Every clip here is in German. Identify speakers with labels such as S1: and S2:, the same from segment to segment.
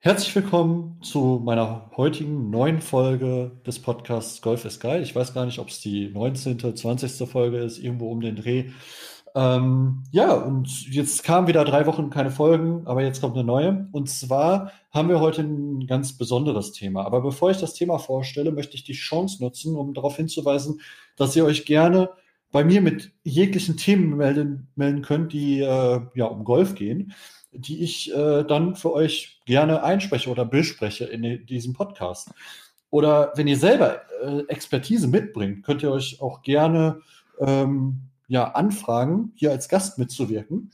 S1: Herzlich willkommen zu meiner heutigen neuen Folge des Podcasts Golf ist geil. Ich weiß gar nicht, ob es die 19., 20. Folge ist, irgendwo um den Dreh. Ähm, ja, und jetzt kamen wieder drei Wochen keine Folgen, aber jetzt kommt eine neue. Und zwar haben wir heute ein ganz besonderes Thema. Aber bevor ich das Thema vorstelle, möchte ich die Chance nutzen, um darauf hinzuweisen, dass ihr euch gerne bei mir mit jeglichen Themen melden, melden könnt, die äh, ja um Golf gehen die ich äh, dann für euch gerne einspreche oder bespreche in diesem Podcast. Oder wenn ihr selber äh, Expertise mitbringt, könnt ihr euch auch gerne ähm, ja, anfragen, hier als Gast mitzuwirken.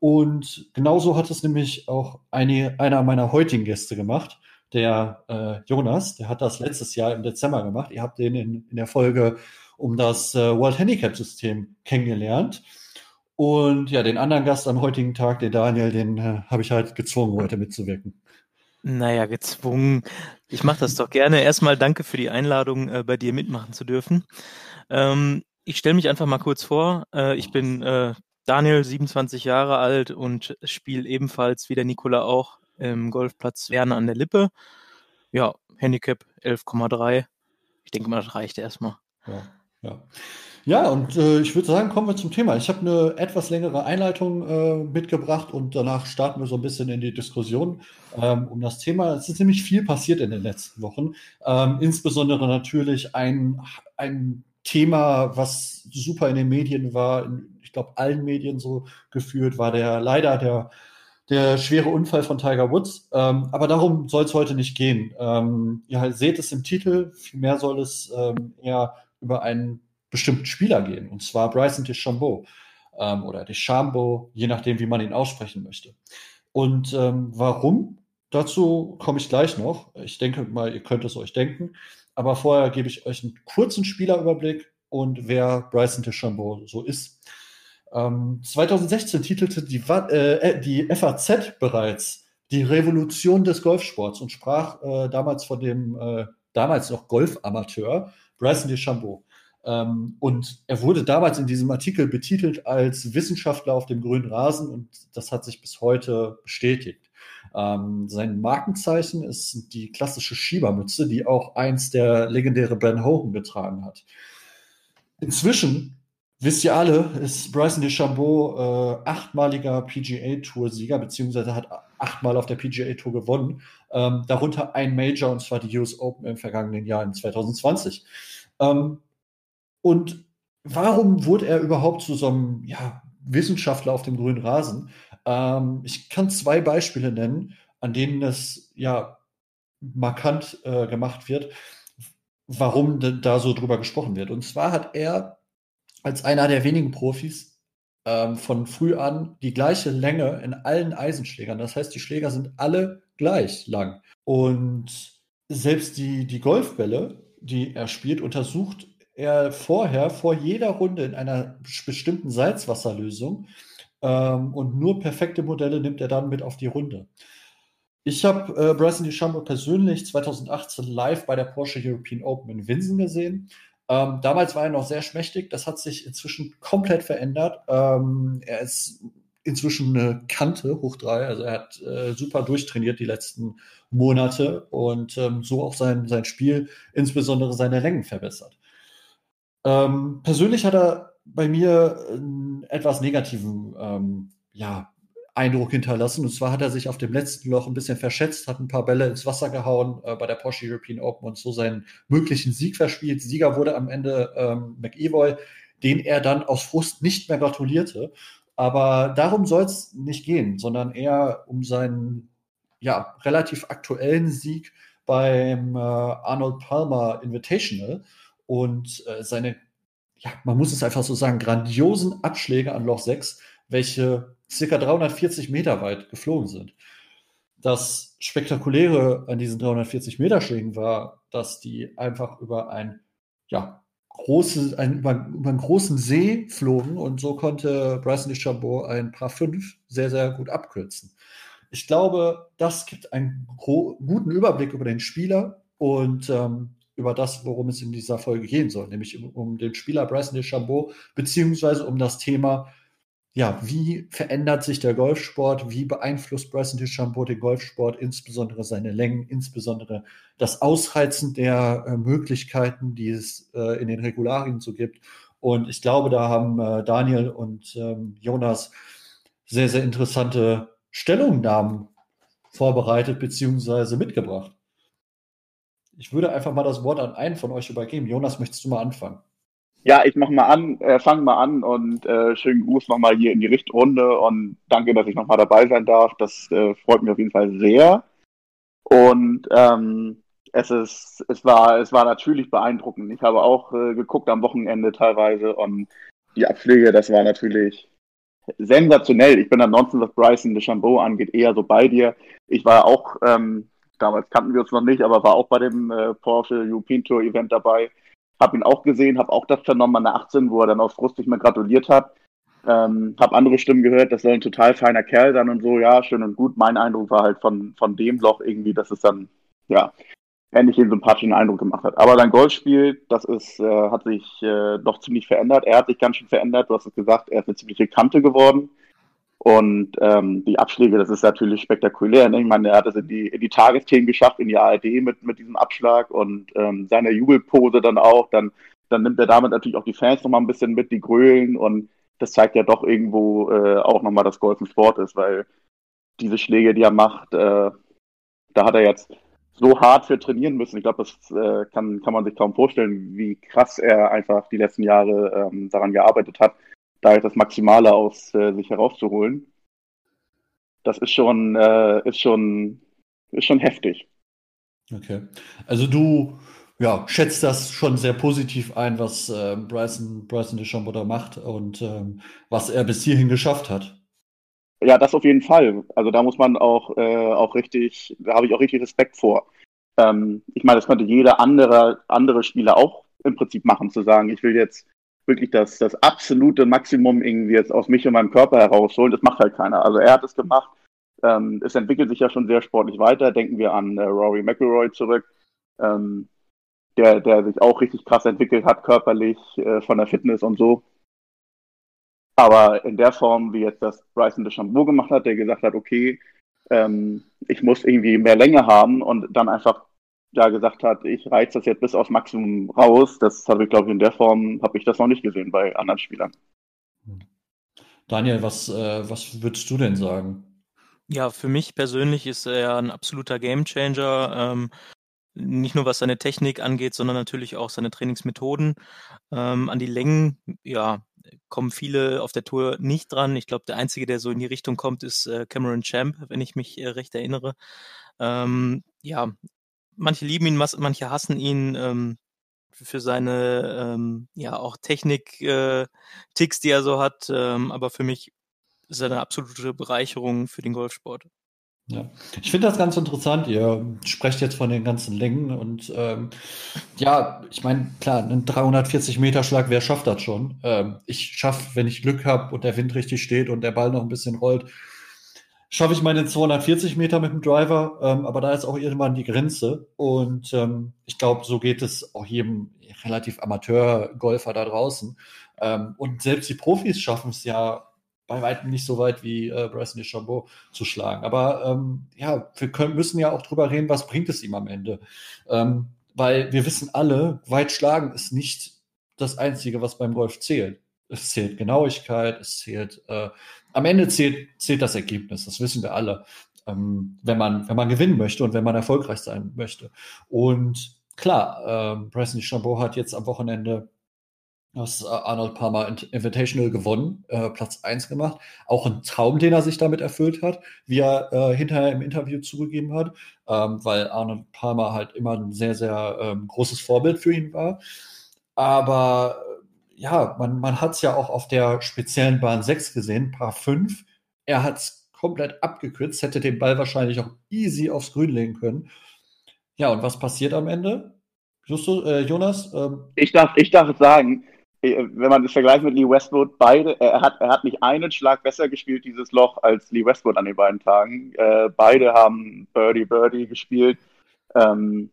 S1: Und genauso hat es nämlich auch eine, einer meiner heutigen Gäste gemacht, der äh, Jonas, der hat das letztes Jahr im Dezember gemacht. Ihr habt den in, in der Folge um das äh, World Handicap System kennengelernt. Und ja, den anderen Gast am heutigen Tag, den Daniel, den äh, habe ich halt gezwungen, heute mitzuwirken.
S2: Naja, gezwungen. Ich mache das doch gerne. Erstmal danke für die Einladung, äh, bei dir mitmachen zu dürfen. Ähm, ich stelle mich einfach mal kurz vor. Äh, ich bin äh, Daniel, 27 Jahre alt und spiele ebenfalls wie der Nikola auch im Golfplatz Werne an der Lippe. Ja, Handicap 11,3. Ich denke mal, das reicht erstmal.
S1: Ja, ja. Ja, und äh, ich würde sagen, kommen wir zum Thema. Ich habe eine etwas längere Einleitung äh, mitgebracht und danach starten wir so ein bisschen in die Diskussion ähm, um das Thema. Es ist nämlich viel passiert in den letzten Wochen. Ähm, insbesondere natürlich ein, ein Thema, was super in den Medien war, in, ich glaube, allen Medien so geführt, war der leider der der schwere Unfall von Tiger Woods. Ähm, aber darum soll es heute nicht gehen. Ähm, ihr seht es im Titel, vielmehr soll es ähm, eher über einen bestimmten Spieler gehen, und zwar Bryson DeChambeau ähm, oder DeChambeau, je nachdem, wie man ihn aussprechen möchte. Und ähm, warum? Dazu komme ich gleich noch. Ich denke mal, ihr könnt es euch denken. Aber vorher gebe ich euch einen kurzen Spielerüberblick und wer Bryson DeChambeau so ist. Ähm, 2016 titelte die, äh, äh die FAZ bereits die Revolution des Golfsports und sprach äh, damals von dem äh, damals noch Golfamateur Bryson DeChambeau. Ähm, und er wurde damals in diesem Artikel betitelt als Wissenschaftler auf dem grünen Rasen und das hat sich bis heute bestätigt. Ähm, sein Markenzeichen ist die klassische Schiebermütze, die auch einst der legendäre Ben Hogan getragen hat. Inzwischen, wisst ihr alle, ist Bryson DeChambeau äh, achtmaliger PGA-Tour-Sieger, beziehungsweise hat achtmal auf der PGA-Tour gewonnen, ähm, darunter ein Major, und zwar die US Open im vergangenen Jahr in 2020. Ähm, und warum wurde er überhaupt zu so einem ja, Wissenschaftler auf dem grünen Rasen? Ähm, ich kann zwei Beispiele nennen, an denen es ja markant äh, gemacht wird, warum da so drüber gesprochen wird. Und zwar hat er als einer der wenigen Profis ähm, von früh an die gleiche Länge in allen Eisenschlägern. Das heißt, die Schläger sind alle gleich lang. Und selbst die, die Golfbälle, die er spielt, untersucht er vorher, vor jeder Runde in einer bestimmten Salzwasserlösung ähm, und nur perfekte Modelle nimmt er dann mit auf die Runde. Ich habe äh, Bryson DeChambeau persönlich 2018 live bei der Porsche European Open in Winsen gesehen. Ähm, damals war er noch sehr schmächtig, das hat sich inzwischen komplett verändert. Ähm, er ist inzwischen eine Kante hoch drei, also er hat äh, super durchtrainiert die letzten Monate und ähm, so auch sein, sein Spiel, insbesondere seine Längen verbessert. Ähm, persönlich hat er bei mir einen etwas negativen ähm, ja, Eindruck hinterlassen. Und zwar hat er sich auf dem letzten Loch ein bisschen verschätzt, hat ein paar Bälle ins Wasser gehauen äh, bei der Porsche European Open und so seinen möglichen Sieg verspielt. Sieger wurde am Ende ähm, McEvoy, den er dann aus Frust nicht mehr gratulierte. Aber darum soll es nicht gehen, sondern eher um seinen ja, relativ aktuellen Sieg beim äh, Arnold Palmer Invitational und äh, seine, ja, man muss es einfach so sagen, grandiosen Abschläge an Loch 6, welche circa 340 Meter weit geflogen sind. Das Spektakuläre an diesen 340 Meter Schlägen war, dass die einfach über ein, ja, große, ein, über, über einen großen See flogen und so konnte Bryson DeChambeau ein paar fünf sehr, sehr gut abkürzen. Ich glaube, das gibt einen guten Überblick über den Spieler und ähm, über das, worum es in dieser Folge gehen soll, nämlich um, den Spieler Bryson DeChambeau, beziehungsweise um das Thema, ja, wie verändert sich der Golfsport? Wie beeinflusst Bryson DeChambeau den Golfsport, insbesondere seine Längen, insbesondere das Ausheizen der äh, Möglichkeiten, die es äh, in den Regularien so gibt? Und ich glaube, da haben äh, Daniel und ähm, Jonas sehr, sehr interessante Stellungnahmen vorbereitet bzw. mitgebracht. Ich würde einfach mal das Wort an einen von euch übergeben. Jonas, möchtest du mal anfangen?
S3: Ja, ich mach mal an, äh, fang mal an und äh, schönen Gruß nochmal hier in die Richtrunde und danke, dass ich nochmal dabei sein darf. Das äh, freut mich auf jeden Fall sehr. Und ähm, es ist, es war, es war natürlich beeindruckend. Ich habe auch äh, geguckt am Wochenende teilweise und die Abschläge, das war natürlich sensationell. Ich bin ansonsten, was Bryson DeChambeau angeht, eher so bei dir. Ich war auch, ähm, damals kannten wir uns noch nicht, aber war auch bei dem äh, Porsche European Tour Event dabei habe ihn auch gesehen, habe auch das vernommen an der 18, wo er dann aus Frust nicht mehr gratuliert hat. Ähm, habe andere Stimmen gehört, das soll ein total feiner Kerl sein und so, ja, schön und gut. Mein Eindruck war halt von, von dem Loch irgendwie, dass es dann, ja, ähnlich den sympathischen Eindruck gemacht hat. Aber sein Golfspiel, das ist, äh, hat sich äh, doch ziemlich verändert. Er hat sich ganz schön verändert. Du hast es gesagt, er ist eine ziemliche Kante geworden. Und ähm, die Abschläge, das ist natürlich spektakulär. Ne? Ich meine, er hat es in die, in die Tagesthemen geschafft, in die ARD mit, mit diesem Abschlag und ähm, seiner Jubelpose dann auch. Dann, dann nimmt er damit natürlich auch die Fans nochmal ein bisschen mit, die grölen. Und das zeigt ja doch irgendwo äh, auch nochmal, dass Golf ein Sport ist, weil diese Schläge, die er macht, äh, da hat er jetzt so hart für trainieren müssen. Ich glaube, das äh, kann, kann man sich kaum vorstellen, wie krass er einfach die letzten Jahre ähm, daran gearbeitet hat da halt das Maximale aus äh, sich herauszuholen. Das ist schon, äh, ist schon, ist schon heftig.
S1: Okay. Also du ja, schätzt das schon sehr positiv ein, was äh, Bryson, Bryson DeChambeau da macht und ähm, was er bis hierhin geschafft hat.
S3: Ja, das auf jeden Fall. Also da muss man auch, äh, auch richtig, da habe ich auch richtig Respekt vor. Ähm, ich meine, das könnte jeder andere, andere Spieler auch im Prinzip machen, zu sagen, ich will jetzt wirklich das, das absolute Maximum irgendwie jetzt aus mich und meinem Körper herausholen. Das macht halt keiner. Also er hat es gemacht. Ähm, es entwickelt sich ja schon sehr sportlich weiter. Denken wir an äh, Rory McIlroy zurück, ähm, der, der sich auch richtig krass entwickelt hat, körperlich, äh, von der Fitness und so. Aber in der Form, wie jetzt das Bryson DeChambeau gemacht hat, der gesagt hat, okay, ähm, ich muss irgendwie mehr Länge haben und dann einfach da gesagt hat, ich reize das jetzt bis aufs Maximum raus, das habe ich, glaube ich, in der Form, habe ich das noch nicht gesehen bei anderen Spielern.
S1: Daniel, was, äh, was würdest du denn sagen?
S2: Ja, für mich persönlich ist er ein absoluter Gamechanger. Ähm, nicht nur was seine Technik angeht, sondern natürlich auch seine Trainingsmethoden. Ähm, an die Längen, ja, kommen viele auf der Tour nicht dran. Ich glaube, der einzige, der so in die Richtung kommt, ist äh, Cameron Champ, wenn ich mich äh, recht erinnere. Ähm, ja, manche lieben ihn, manche hassen ihn ähm, für seine ähm, ja auch Technik-Ticks, äh, die er so hat. Ähm, aber für mich ist er eine absolute Bereicherung für den Golfsport.
S1: Ja, ich finde das ganz interessant. Ihr sprecht jetzt von den ganzen Längen und ähm, ja, ich meine, klar, einen 340 Meter Schlag, wer schafft das schon? Ähm, ich schaffe, wenn ich Glück habe und der Wind richtig steht und der Ball noch ein bisschen rollt, schaffe ich meine 240 Meter mit dem Driver, ähm, aber da ist auch irgendwann die Grenze. Und ähm, ich glaube, so geht es auch jedem relativ Amateur-Golfer da draußen. Ähm, und selbst die Profis schaffen es ja bei weitem nicht so weit wie äh, Bryson DeChambeau zu schlagen. Aber ähm, ja, wir können, müssen ja auch drüber reden, was bringt es ihm am Ende. Ähm, weil wir wissen alle, weit schlagen ist nicht das Einzige, was beim Golf zählt. Es zählt Genauigkeit, es zählt äh, am Ende zählt, zählt das Ergebnis, das wissen wir alle, ähm, wenn, man, wenn man gewinnen möchte und wenn man erfolgreich sein möchte. Und klar, ähm, Bryson DeChambeau hat jetzt am Wochenende das äh, Arnold Palmer Invitational gewonnen, äh, Platz 1 gemacht. Auch ein Traum, den er sich damit erfüllt hat, wie er äh, hinterher im Interview zugegeben hat, ähm, weil Arnold Palmer halt immer ein sehr, sehr ähm, großes Vorbild für ihn war. Aber ja, man, man hat es ja auch auf der speziellen Bahn 6 gesehen, Paar 5. Er hat es komplett abgekürzt, hätte den Ball wahrscheinlich auch easy aufs Grün legen können. Ja, und was passiert am Ende? Justus, äh, Jonas? Ähm,
S3: ich, darf, ich darf sagen, äh, wenn man das vergleicht mit Lee Westwood, beide, er hat, er hat nicht einen Schlag besser gespielt, dieses Loch, als Lee Westwood an den beiden Tagen. Äh, beide haben Birdie Birdie gespielt. Ähm,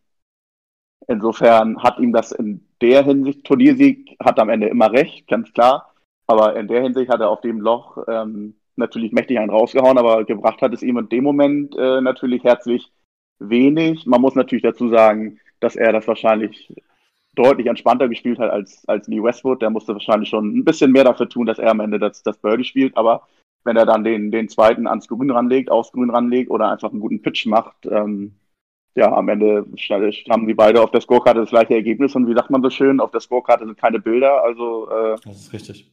S3: insofern hat ihm das in der Hinsicht, Turniersieg hat am Ende immer recht, ganz klar. Aber in der Hinsicht hat er auf dem Loch ähm, natürlich mächtig einen rausgehauen, aber gebracht hat es ihm in dem Moment äh, natürlich herzlich wenig. Man muss natürlich dazu sagen, dass er das wahrscheinlich deutlich entspannter gespielt hat als, als Lee Westwood. Der musste wahrscheinlich schon ein bisschen mehr dafür tun, dass er am Ende das, das Birdie spielt. Aber wenn er dann den, den zweiten ans Grün ranlegt, aufs Grün ranlegt oder einfach einen guten Pitch macht, ähm, ja, am Ende haben die beide auf der Scorekarte das gleiche Ergebnis und wie sagt man so schön, auf der Scorekarte sind keine Bilder, also
S1: äh, Das ist richtig.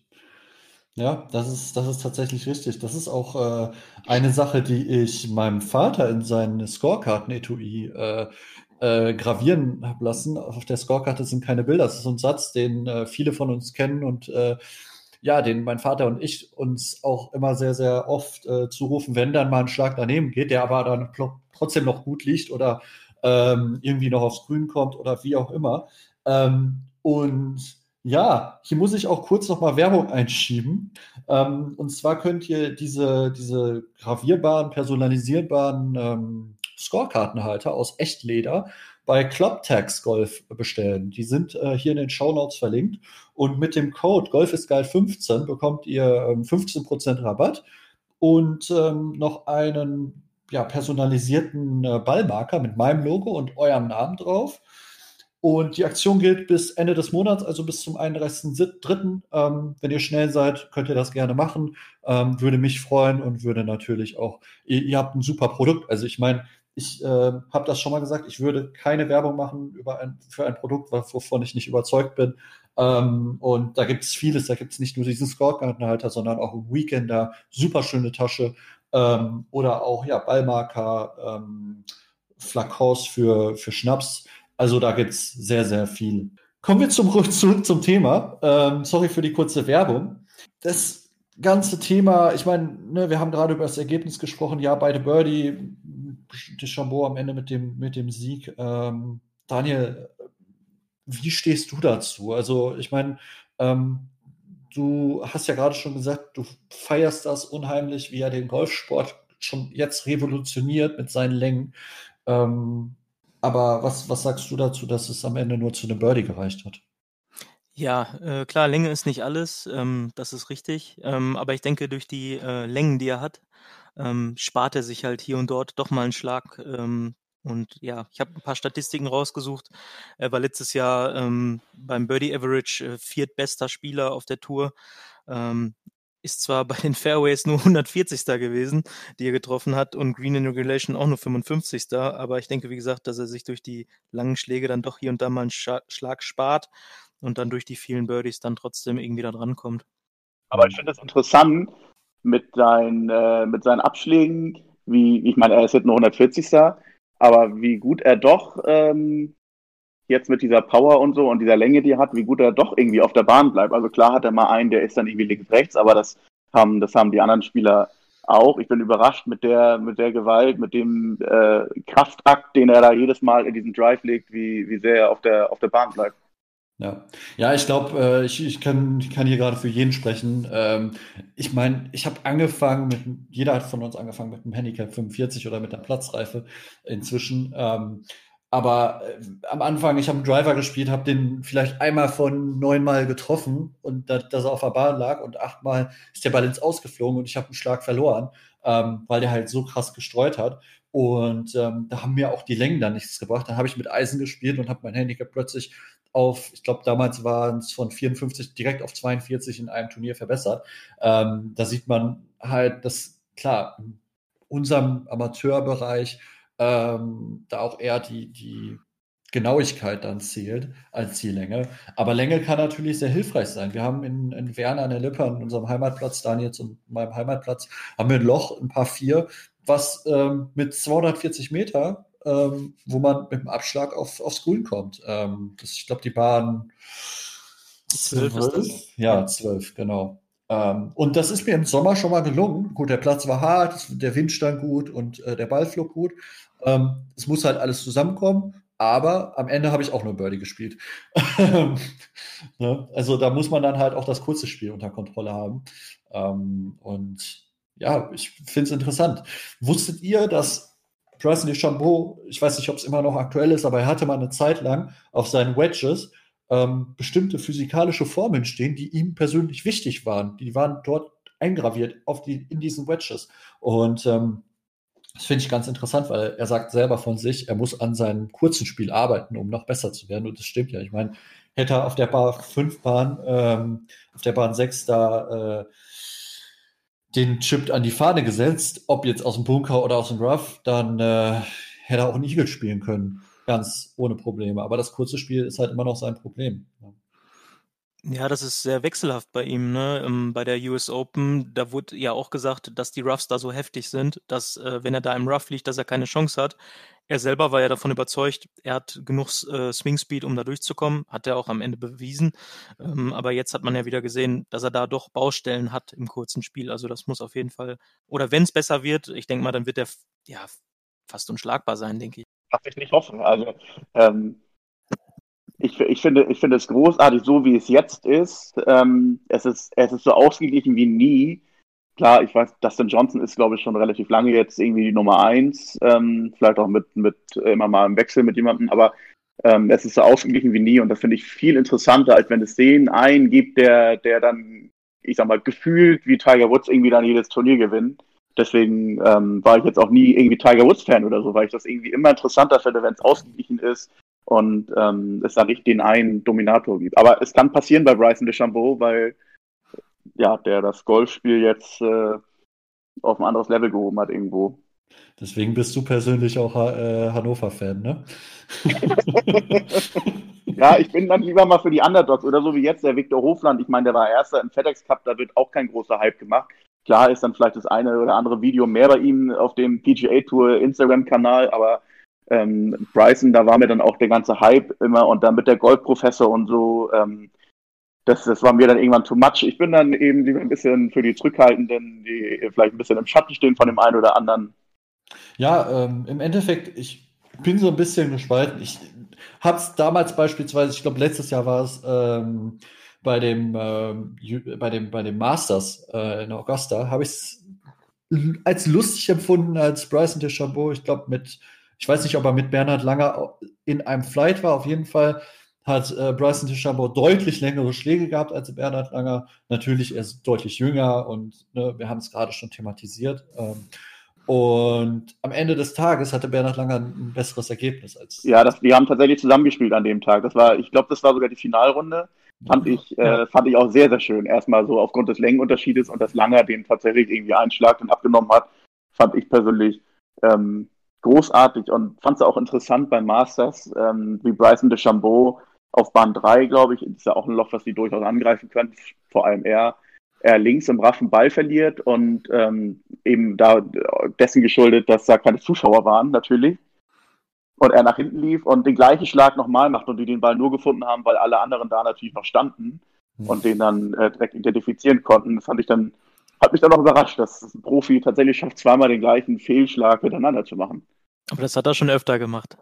S1: Ja, das ist, das ist tatsächlich richtig. Das ist auch äh, eine Sache, die ich meinem Vater in seinen Scorekarten-Etui äh, äh, gravieren habe lassen. Auf der Scorekarte sind keine Bilder. Das ist ein Satz, den äh, viele von uns kennen und äh, ja, den mein Vater und ich uns auch immer sehr, sehr oft äh, zurufen, wenn dann mal ein Schlag daneben geht, der aber dann trotzdem noch gut liegt oder ähm, irgendwie noch aufs Grün kommt oder wie auch immer. Ähm, und ja, hier muss ich auch kurz noch mal Werbung einschieben. Ähm, und zwar könnt ihr diese, diese gravierbaren, personalisierbaren ähm, Scorekartenhalter aus Echtleder bei Clubtax Golf bestellen. Die sind äh, hier in den Show Notes verlinkt. Und mit dem Code Golf ist geil 15 bekommt ihr ähm, 15% Rabatt und ähm, noch einen ja, personalisierten äh, Ballmarker mit meinem Logo und eurem Namen drauf. Und die Aktion gilt bis Ende des Monats, also bis zum 31.03. Ähm, wenn ihr schnell seid, könnt ihr das gerne machen. Ähm, würde mich freuen und würde natürlich auch, ihr, ihr habt ein super Produkt. Also ich meine, ich äh, habe das schon mal gesagt, ich würde keine Werbung machen über ein, für ein Produkt, wovon ich nicht überzeugt bin. Ähm, und da gibt es vieles, da gibt es nicht nur diesen Scorekartenhalter, sondern auch Weekender, super schöne Tasche ähm, oder auch ja, Ballmarker, ähm, Flakons für, für Schnaps. Also da gibt es sehr, sehr viel. Kommen wir zum, zurück zum Thema. Ähm, sorry für die kurze Werbung. Das ganze Thema, ich meine, ne, wir haben gerade über das Ergebnis gesprochen, ja, beide Birdie, Deschambeau am Ende mit dem, mit dem Sieg. Ähm, Daniel, wie stehst du dazu? Also, ich meine, ähm, du hast ja gerade schon gesagt, du feierst das unheimlich, wie er den Golfsport schon jetzt revolutioniert mit seinen Längen. Ähm, aber was, was sagst du dazu, dass es am Ende nur zu einem Birdie gereicht hat?
S2: Ja, äh, klar, Länge ist nicht alles, ähm, das ist richtig. Ähm, aber ich denke, durch die äh, Längen, die er hat, ähm, spart er sich halt hier und dort doch mal einen Schlag. Ähm, und ja, ich habe ein paar Statistiken rausgesucht. Er war letztes Jahr ähm, beim Birdie Average äh, viertbester Spieler auf der Tour. Ähm, ist zwar bei den Fairways nur 140. gewesen, die er getroffen hat, und Green in Regulation auch nur 55. Aber ich denke, wie gesagt, dass er sich durch die langen Schläge dann doch hier und da mal einen Schlag spart und dann durch die vielen Birdies dann trotzdem irgendwie da dran kommt.
S3: Aber ich finde das interessant, mit seinen, äh, mit seinen Abschlägen, wie, ich meine, er ist jetzt nur 140. Aber wie gut er doch ähm, jetzt mit dieser Power und so und dieser Länge, die er hat, wie gut er doch irgendwie auf der Bahn bleibt. Also klar hat er mal einen, der ist dann irgendwie links, rechts, aber das haben, das haben die anderen Spieler auch. Ich bin überrascht mit der, mit der Gewalt, mit dem äh, Kraftakt, den er da jedes Mal in diesen Drive legt, wie, wie sehr er auf der, auf der Bahn bleibt.
S1: Ja, ja, ich glaube, äh, ich, ich, kann, ich kann hier gerade für jeden sprechen. Ähm, ich meine, ich habe angefangen mit, jeder hat von uns angefangen mit einem Handicap 45 oder mit einer Platzreife inzwischen. Ähm, aber äh, am Anfang, ich habe einen Driver gespielt, habe den vielleicht einmal von neunmal getroffen und da, dass er auf der Bahn lag und achtmal ist der Ball ins Ausgeflogen und ich habe einen Schlag verloren, ähm, weil der halt so krass gestreut hat. Und ähm, da haben mir auch die Längen dann nichts gebracht. Dann habe ich mit Eisen gespielt und habe mein Handicap plötzlich auf, ich glaube, damals waren es von 54 direkt auf 42 in einem Turnier verbessert. Ähm, da sieht man halt, dass klar, in unserem Amateurbereich ähm, da auch eher die, die Genauigkeit dann zählt als Ziellänge. Aber Länge kann natürlich sehr hilfreich sein. Wir haben in, in Werner an der Lippe, an unserem Heimatplatz, Daniels und meinem Heimatplatz, haben wir ein Loch, ein paar vier, was ähm, mit 240 Meter ähm, wo man mit dem Abschlag auf, aufs Grün kommt. Ähm, das, ich glaube, die Bahn zwölf, ja, zwölf, genau. Ähm, und das ist mir im Sommer schon mal gelungen. Gut, der Platz war hart, der Wind stand gut und äh, der Ball flog gut. Ähm, es muss halt alles zusammenkommen. Aber am Ende habe ich auch nur Birdie gespielt. ne? Also da muss man dann halt auch das kurze Spiel unter Kontrolle haben. Ähm, und ja, ich finde es interessant. Wusstet ihr, dass Bryson DeChambeau, ich weiß nicht, ob es immer noch aktuell ist, aber er hatte mal eine Zeit lang auf seinen Wedges ähm, bestimmte physikalische Formeln stehen, die ihm persönlich wichtig waren. Die waren dort eingraviert auf die, in diesen Wedges. Und ähm, das finde ich ganz interessant, weil er sagt selber von sich, er muss an seinem kurzen Spiel arbeiten, um noch besser zu werden. Und das stimmt ja. Ich meine, hätte er auf der Bar 5 Bahn, ähm, auf der Bahn 6 da äh, den Chip an die Fahne gesetzt, ob jetzt aus dem Bunker oder aus dem Rough, dann äh, hätte er auch einen Eagle spielen können. Ganz ohne Probleme. Aber das kurze Spiel ist halt immer noch sein Problem. Ja.
S2: Ja, das ist sehr wechselhaft bei ihm, ne? Ähm, bei der US Open, da wurde ja auch gesagt, dass die Roughs da so heftig sind, dass, äh, wenn er da im Rough liegt, dass er keine Chance hat. Er selber war ja davon überzeugt, er hat genug äh, Swing Speed, um da durchzukommen, hat er auch am Ende bewiesen. Ähm, aber jetzt hat man ja wieder gesehen, dass er da doch Baustellen hat im kurzen Spiel. Also das muss auf jeden Fall, oder wenn es besser wird, ich denke mal, dann wird er ja fast unschlagbar sein, denke ich.
S3: Darf ich nicht hoffen. Also ähm, ich, ich, finde, ich finde es großartig, so wie es jetzt ist. Ähm, es ist. Es ist so ausgeglichen wie nie. Klar, ich weiß, Dustin Johnson ist, glaube ich, schon relativ lange jetzt irgendwie die Nummer eins. Ähm, vielleicht auch mit, mit äh, immer mal im Wechsel mit jemandem, aber ähm, es ist so ausgeglichen wie nie und das finde ich viel interessanter, als wenn es den einen gibt, der, der dann, ich sag mal, gefühlt wie Tiger Woods irgendwie dann jedes Turnier gewinnt. Deswegen ähm, war ich jetzt auch nie irgendwie Tiger Woods Fan oder so, weil ich das irgendwie immer interessanter finde, wenn es ausgeglichen ist und ähm, es da nicht den einen Dominator gibt. Aber es kann passieren bei Bryson DeChambeau, weil ja, der das Golfspiel jetzt äh, auf ein anderes Level gehoben hat irgendwo.
S1: Deswegen bist du persönlich auch äh, Hannover-Fan, ne?
S3: ja, ich bin dann lieber mal für die Underdogs oder so wie jetzt der Viktor Hofland. Ich meine, der war Erster im FedEx Cup, da wird auch kein großer Hype gemacht. Klar ist dann vielleicht das eine oder andere Video mehr bei ihm auf dem PGA Tour Instagram-Kanal, aber ähm, Bryson, da war mir dann auch der ganze Hype immer und dann mit der Goldprofessor und so, ähm, das, das war mir dann irgendwann too much. Ich bin dann eben lieber ein bisschen für die Zurückhaltenden, die vielleicht ein bisschen im Schatten stehen von dem einen oder anderen.
S1: Ja, ähm, im Endeffekt, ich bin so ein bisschen gespalten. Ich habe es damals beispielsweise, ich glaube letztes Jahr war es ähm, bei dem äh, bei dem bei dem Masters äh, in Augusta, habe ich es als lustig empfunden, als Bryson DeChambeau, ich glaube mit ich weiß nicht, ob er mit Bernhard Langer in einem Flight war. Auf jeden Fall hat äh, Bryson DeChambeau deutlich längere Schläge gehabt als Bernhard Langer. Natürlich, er ist deutlich jünger und ne, wir haben es gerade schon thematisiert. Ähm, und am Ende des Tages hatte Bernhard Langer ein besseres Ergebnis als.
S3: Ja, das, wir haben tatsächlich zusammengespielt an dem Tag. Das war, ich glaube, das war sogar die Finalrunde. Fand ich, äh, fand ich auch sehr, sehr schön. Erstmal so aufgrund des Längenunterschiedes und dass Langer den tatsächlich irgendwie einen Schlag dann abgenommen hat, fand ich persönlich ähm, großartig und fand es auch interessant beim Masters, ähm, wie Bryson DeChambeau auf Bahn 3, glaube ich, ist ja auch ein Loch, was die durchaus angreifen können, vor allem er, er links im Raffen Ball verliert und ähm, eben da dessen geschuldet, dass da keine Zuschauer waren, natürlich. Und er nach hinten lief und den gleichen Schlag nochmal macht und die den Ball nur gefunden haben, weil alle anderen da natürlich noch standen mhm. und den dann äh, direkt identifizieren konnten. Das fand ich dann hat mich dann auch überrascht, dass ein Profi tatsächlich schafft, zweimal den gleichen Fehlschlag miteinander zu machen.
S2: Aber das hat er schon öfter gemacht.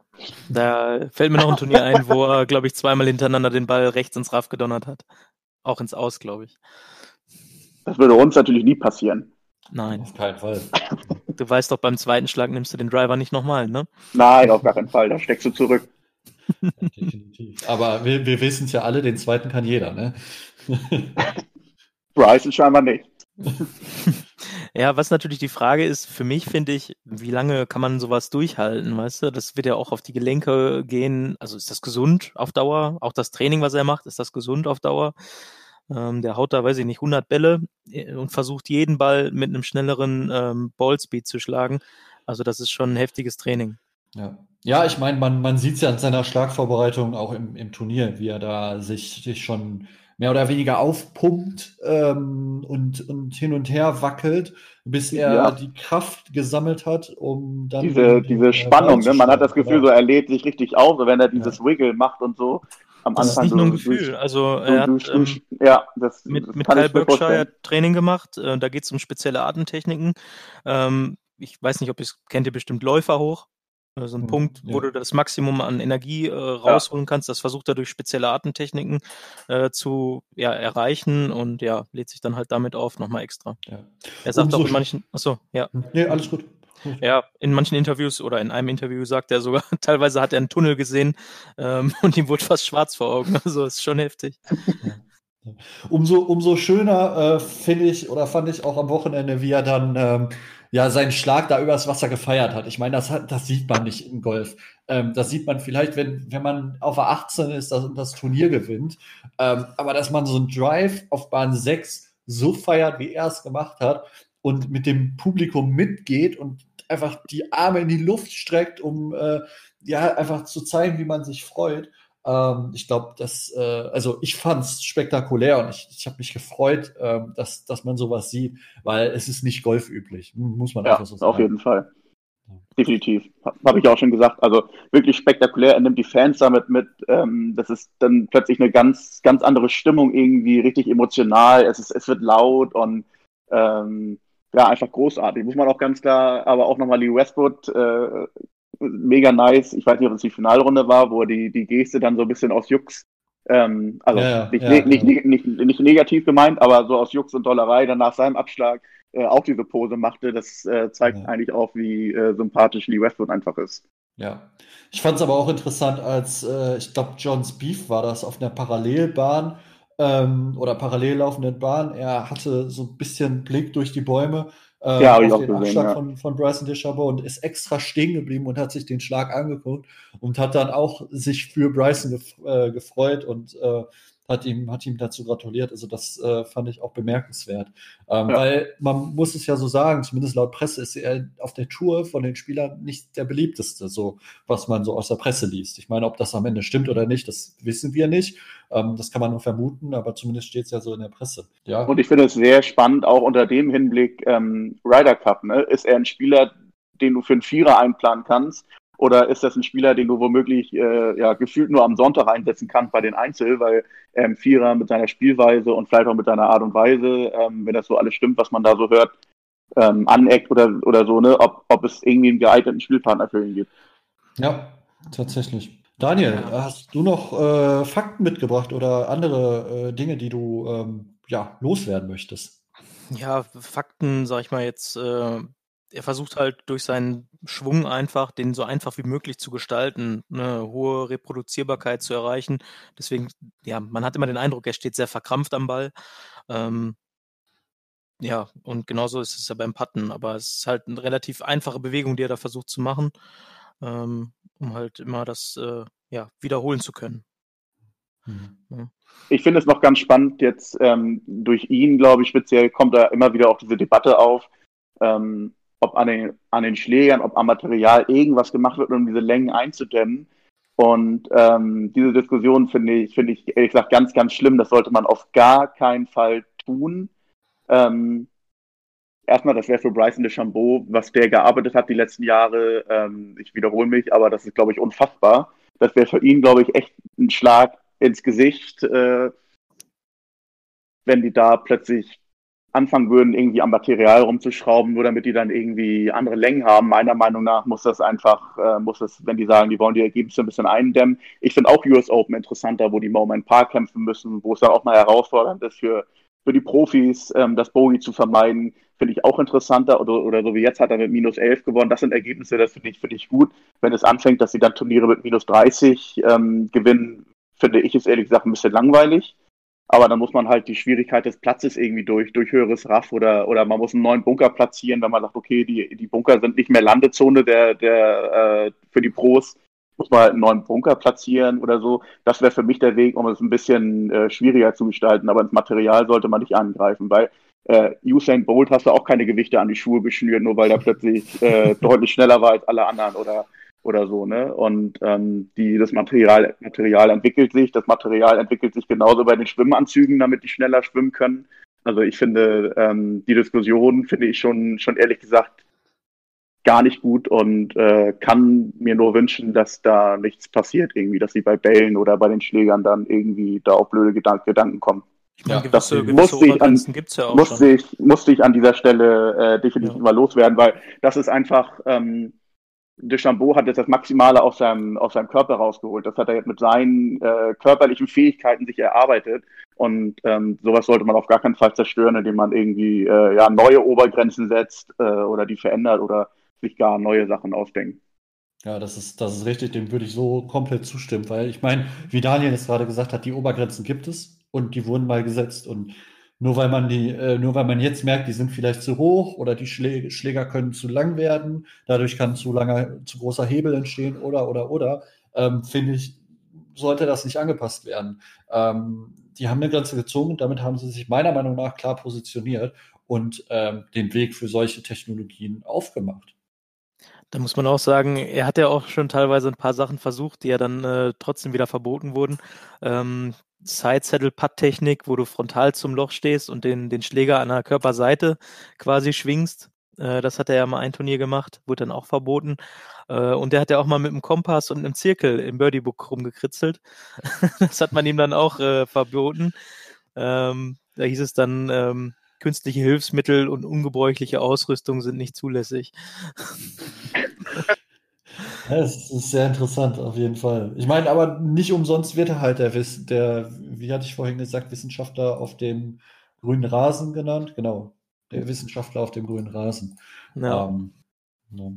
S2: Da fällt mir noch ein Turnier ein, wo er, glaube ich, zweimal hintereinander den Ball rechts ins Raff gedonnert hat. Auch ins Aus, glaube ich.
S3: Das würde uns natürlich nie passieren.
S2: Nein. Auf keinen Fall. Du weißt doch, beim zweiten Schlag nimmst du den Driver nicht nochmal, ne?
S3: Nein, auf gar keinen Fall. Da steckst du zurück.
S1: definitiv. Aber wir, wir wissen es ja alle, den zweiten kann jeder, ne?
S3: Bryson scheinbar nicht.
S2: Ja, was natürlich die Frage ist, für mich finde ich, wie lange kann man sowas durchhalten, weißt du? Das wird ja auch auf die Gelenke gehen. Also ist das gesund auf Dauer? Auch das Training, was er macht, ist das gesund auf Dauer? Ähm, der haut da, weiß ich nicht, 100 Bälle äh, und versucht jeden Ball mit einem schnelleren ähm, Ballspeed zu schlagen. Also das ist schon ein heftiges Training.
S1: Ja, ja ich meine, man, man sieht es ja an seiner Schlagvorbereitung auch im, im Turnier, wie er da sich, sich schon mehr oder weniger aufpumpt ähm, und, und hin und her wackelt, bis er ja. die Kraft gesammelt hat, um dann.
S3: Diese, diese Spannung, ne? man hat das Gefühl, so er lädt sich richtig auf, wenn er dieses ja. Wiggle macht und so.
S2: Am das Anfang ist nicht nur ein Gefühl. Durch, also er hat durch, durch, ähm, ja, das, mit, das mit Kyle Berkshire Training gemacht. Äh, da geht es um spezielle Atemtechniken. Ähm, ich weiß nicht, ob ihr es kennt, ihr bestimmt Läufer hoch. So ein mhm, Punkt, wo ja. du das Maximum an Energie äh, rausholen ja. kannst. Das versucht er durch spezielle Artentechniken äh, zu ja, erreichen und ja, lädt sich dann halt damit auf, nochmal extra. Ja. Er sagt Umso auch in manchen. Achso, ja.
S1: Nee, alles gut.
S2: Ja, in manchen Interviews oder in einem Interview sagt er sogar, teilweise hat er einen Tunnel gesehen ähm, und ihm wurde fast schwarz vor Augen. Also ist schon heftig.
S1: Umso, umso schöner äh, finde ich oder fand ich auch am Wochenende, wie er dann ähm, ja seinen Schlag da übers Wasser gefeiert hat. Ich meine, das, hat, das sieht man nicht im Golf. Ähm, das sieht man vielleicht, wenn, wenn man auf der 18 ist das, das Turnier gewinnt. Ähm, aber dass man so einen Drive auf Bahn 6 so feiert, wie er es gemacht hat und mit dem Publikum mitgeht und einfach die Arme in die Luft streckt, um äh, ja einfach zu zeigen, wie man sich freut. Ähm, ich glaube, dass, äh, also ich fand es spektakulär und ich, ich habe mich gefreut, äh, dass, dass man sowas sieht, weil es ist nicht golfüblich, muss man
S3: ja, einfach so sagen. Auf jeden Fall. Definitiv. Habe ich auch schon gesagt. Also wirklich spektakulär. Er nimmt die Fans damit mit. Ähm, das ist dann plötzlich eine ganz, ganz andere Stimmung irgendwie, richtig emotional. Es, ist, es wird laut und ähm, ja, einfach großartig. Muss man auch ganz klar, aber auch nochmal Lee Westwood äh, mega nice. Ich weiß nicht, ob es die Finalrunde war, wo die, die Geste dann so ein bisschen aus Jux, ähm, also ja, nicht, ja, ne, nicht, ja. nicht, nicht, negativ gemeint, aber so aus Jux und Dollerei dann nach seinem Abschlag äh, auch diese Pose machte. Das äh, zeigt eigentlich auch, wie äh, sympathisch Lee Westwood einfach ist.
S1: Ja, ich fand es aber auch interessant, als äh, ich glaube, Johns Beef war das auf einer Parallelbahn ähm, oder parallel laufenden Bahn. Er hatte so ein bisschen Blick durch die Bäume äh, ja, auf den Abschlag ja. von, von Bryson DeChambeau und ist extra stehen geblieben und hat sich den Schlag angeguckt und hat dann auch sich für Bryson gef äh, gefreut und äh, hat ihm, hat ihm dazu gratuliert. Also das äh, fand ich auch bemerkenswert. Ähm, ja. Weil man muss es ja so sagen, zumindest laut Presse ist er auf der Tour von den Spielern nicht der beliebteste, so was man so aus der Presse liest. Ich meine, ob das am Ende stimmt oder nicht, das wissen wir nicht. Ähm, das kann man nur vermuten, aber zumindest steht es ja so in der Presse. Ja.
S3: Und ich finde es sehr spannend, auch unter dem Hinblick ähm, Ryder Cup. Ne? Ist er ein Spieler, den du für einen Vierer einplanen kannst? Oder ist das ein Spieler, den du womöglich äh, ja, gefühlt nur am Sonntag einsetzen kannst bei den Einzel, weil ähm, Vierer mit seiner Spielweise und vielleicht auch mit seiner Art und Weise, ähm, wenn das so alles stimmt, was man da so hört, ähm, aneckt oder, oder so, ne, ob, ob es irgendwie einen geeigneten Spielpartner für ihn gibt.
S1: Ja, tatsächlich. Daniel, hast du noch äh, Fakten mitgebracht oder andere äh, Dinge, die du ähm, ja, loswerden möchtest?
S2: Ja, Fakten, sag ich mal jetzt, äh, er versucht halt durch seinen Schwung einfach, den so einfach wie möglich zu gestalten, eine hohe Reproduzierbarkeit zu erreichen. Deswegen, ja, man hat immer den Eindruck, er steht sehr verkrampft am Ball. Ähm, ja, und genauso ist es ja beim Putten, aber es ist halt eine relativ einfache Bewegung, die er da versucht zu machen, ähm, um halt immer das äh, ja, wiederholen zu können.
S3: Mhm. Ich finde es noch ganz spannend, jetzt ähm, durch ihn, glaube ich, speziell kommt da immer wieder auch diese Debatte auf, ähm, ob an den, an den Schlägern, ob am Material irgendwas gemacht wird, um diese Längen einzudämmen. Und ähm, diese Diskussion finde ich, finde ich ehrlich gesagt ganz, ganz schlimm. Das sollte man auf gar keinen Fall tun. Ähm, erstmal, das wäre für Bryson DeChambeau, was der gearbeitet hat die letzten Jahre. Ähm, ich wiederhole mich, aber das ist, glaube ich, unfassbar. Das wäre für ihn, glaube ich, echt ein Schlag ins Gesicht, äh, wenn die da plötzlich anfangen würden, irgendwie am Material rumzuschrauben, nur damit die dann irgendwie andere Längen haben. Meiner Meinung nach muss das einfach, äh, muss das, wenn die sagen, die wollen die Ergebnisse ein bisschen eindämmen. Ich finde auch US Open interessanter, wo die Moment Paar kämpfen müssen, wo es dann auch mal herausfordernd ist für, für die Profis, ähm, das Bogey zu vermeiden, finde ich auch interessanter. Oder, oder so wie jetzt hat er mit minus 11 gewonnen. Das sind Ergebnisse, das finde ich, finde ich gut. Wenn es anfängt, dass sie dann Turniere mit minus 30 ähm, gewinnen, finde ich es ehrlich gesagt ein bisschen langweilig. Aber dann muss man halt die Schwierigkeit des Platzes irgendwie durch, durch höheres Raff oder, oder man muss einen neuen Bunker platzieren, wenn man sagt, okay, die, die Bunker sind nicht mehr Landezone der, der, äh, für die Pros, muss man halt einen neuen Bunker platzieren oder so. Das wäre für mich der Weg, um es ein bisschen äh, schwieriger zu gestalten. Aber ins Material sollte man nicht angreifen, weil äh, Usain Bolt hast du auch keine Gewichte an die Schuhe geschnürt, nur weil er plötzlich äh, deutlich schneller war als alle anderen oder oder so, ne? Und ähm, die, das Material, Material entwickelt sich, das Material entwickelt sich genauso bei den Schwimmanzügen, damit die schneller schwimmen können. Also ich finde, ähm, die Diskussion finde ich schon, schon ehrlich gesagt gar nicht gut und äh, kann mir nur wünschen, dass da nichts passiert irgendwie, dass sie bei Bällen oder bei den Schlägern dann irgendwie da auf blöde Gedank Gedanken kommen.
S2: Ich meine, ja, gewisse, gewisse musste, ich an, gibt's ja auch
S3: musste, ich, musste ich an dieser Stelle äh, definitiv ja. mal loswerden, weil das ist einfach, ähm, Deschambeau hat jetzt das Maximale aus seinem, aus seinem Körper rausgeholt. Das hat er jetzt mit seinen äh, körperlichen Fähigkeiten sich erarbeitet. Und ähm, sowas sollte man auf gar keinen Fall zerstören, indem man irgendwie äh, ja, neue Obergrenzen setzt äh, oder die verändert oder sich gar neue Sachen ausdenken.
S1: Ja, das ist, das ist richtig, dem würde ich so komplett zustimmen, weil ich meine, wie Daniel es gerade gesagt hat, die Obergrenzen gibt es und die wurden mal gesetzt und nur weil man die, äh, nur weil man jetzt merkt, die sind vielleicht zu hoch oder die Schlä Schläger können zu lang werden, dadurch kann zu langer, zu großer Hebel entstehen oder oder oder, ähm, finde ich, sollte das nicht angepasst werden. Ähm, die haben eine Grenze gezogen und damit haben sie sich meiner Meinung nach klar positioniert und ähm, den Weg für solche Technologien aufgemacht.
S2: Da muss man auch sagen, er hat ja auch schon teilweise ein paar Sachen versucht, die ja dann äh, trotzdem wieder verboten wurden. Ähm, Side-Saddle-Putt-Technik, wo du frontal zum Loch stehst und den, den Schläger an der Körperseite quasi schwingst. Äh, das hat er ja mal ein Turnier gemacht, wurde dann auch verboten. Äh, und der hat ja auch mal mit einem Kompass und einem Zirkel im Birdie-Book rumgekritzelt. das hat man ihm dann auch äh, verboten. Ähm, da hieß es dann, ähm, künstliche Hilfsmittel und ungebräuchliche Ausrüstung sind nicht zulässig.
S1: Es ist sehr interessant, auf jeden Fall. Ich meine, aber nicht umsonst wird er halt der, der, wie hatte ich vorhin gesagt, Wissenschaftler auf dem grünen Rasen genannt. Genau, der Wissenschaftler auf dem grünen Rasen. Ja. Ähm, ja.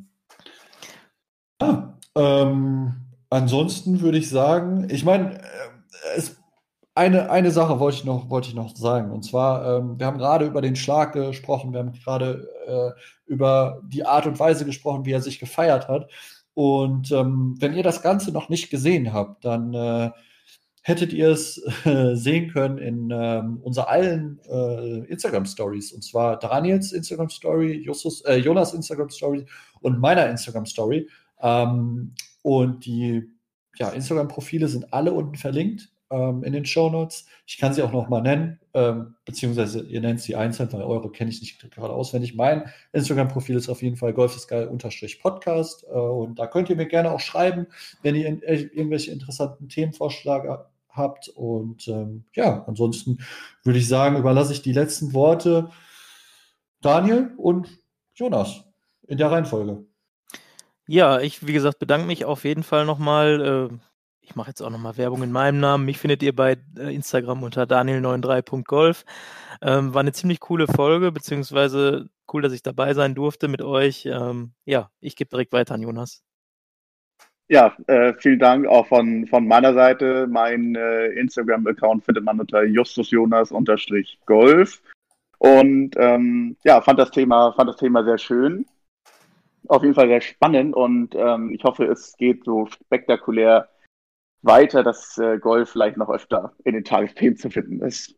S1: Ah, ähm, ansonsten würde ich sagen, ich meine, äh, es eine, eine Sache wollte ich noch, wollte ich noch sagen. Und zwar, ähm, wir haben gerade über den Schlag gesprochen, wir haben gerade äh, über die Art und Weise gesprochen, wie er sich gefeiert hat. Und ähm, wenn ihr das Ganze noch nicht gesehen habt, dann äh, hättet ihr es äh, sehen können in ähm, unser allen äh, Instagram Stories. Und zwar Daniels Instagram Story, Justus, äh, Jonas Instagram Story und meiner Instagram Story. Ähm, und die ja, Instagram-Profile sind alle unten verlinkt ähm, in den Show Notes. Ich kann sie auch noch mal nennen, ähm, beziehungsweise ihr nennt sie einzeln, weil eure kenne ich nicht gerade auswendig. Mein Instagram-Profil ist auf jeden Fall golfisgeil-podcast äh, und da könnt ihr mir gerne auch schreiben, wenn ihr in, äh, irgendwelche interessanten Themenvorschläge habt. Und ähm, ja, ansonsten würde ich sagen, überlasse ich die letzten Worte Daniel und Jonas in der Reihenfolge.
S2: Ja, ich, wie gesagt, bedanke mich auf jeden Fall nochmal. Äh, ich mache jetzt auch nochmal Werbung in meinem Namen. Mich findet ihr bei äh, Instagram unter daniel93.golf. Ähm, war eine ziemlich coole Folge, beziehungsweise cool, dass ich dabei sein durfte mit euch. Ähm, ja, ich gebe direkt weiter an Jonas.
S3: Ja, äh, vielen Dank auch von, von meiner Seite. Mein äh, Instagram-Account findet man unter justusjonas-golf. Und ähm, ja, fand das Thema, fand das Thema sehr schön. Auf jeden Fall sehr spannend und ähm, ich hoffe, es geht so spektakulär weiter, dass äh, Golf vielleicht noch öfter in den Tagesthemen zu finden ist.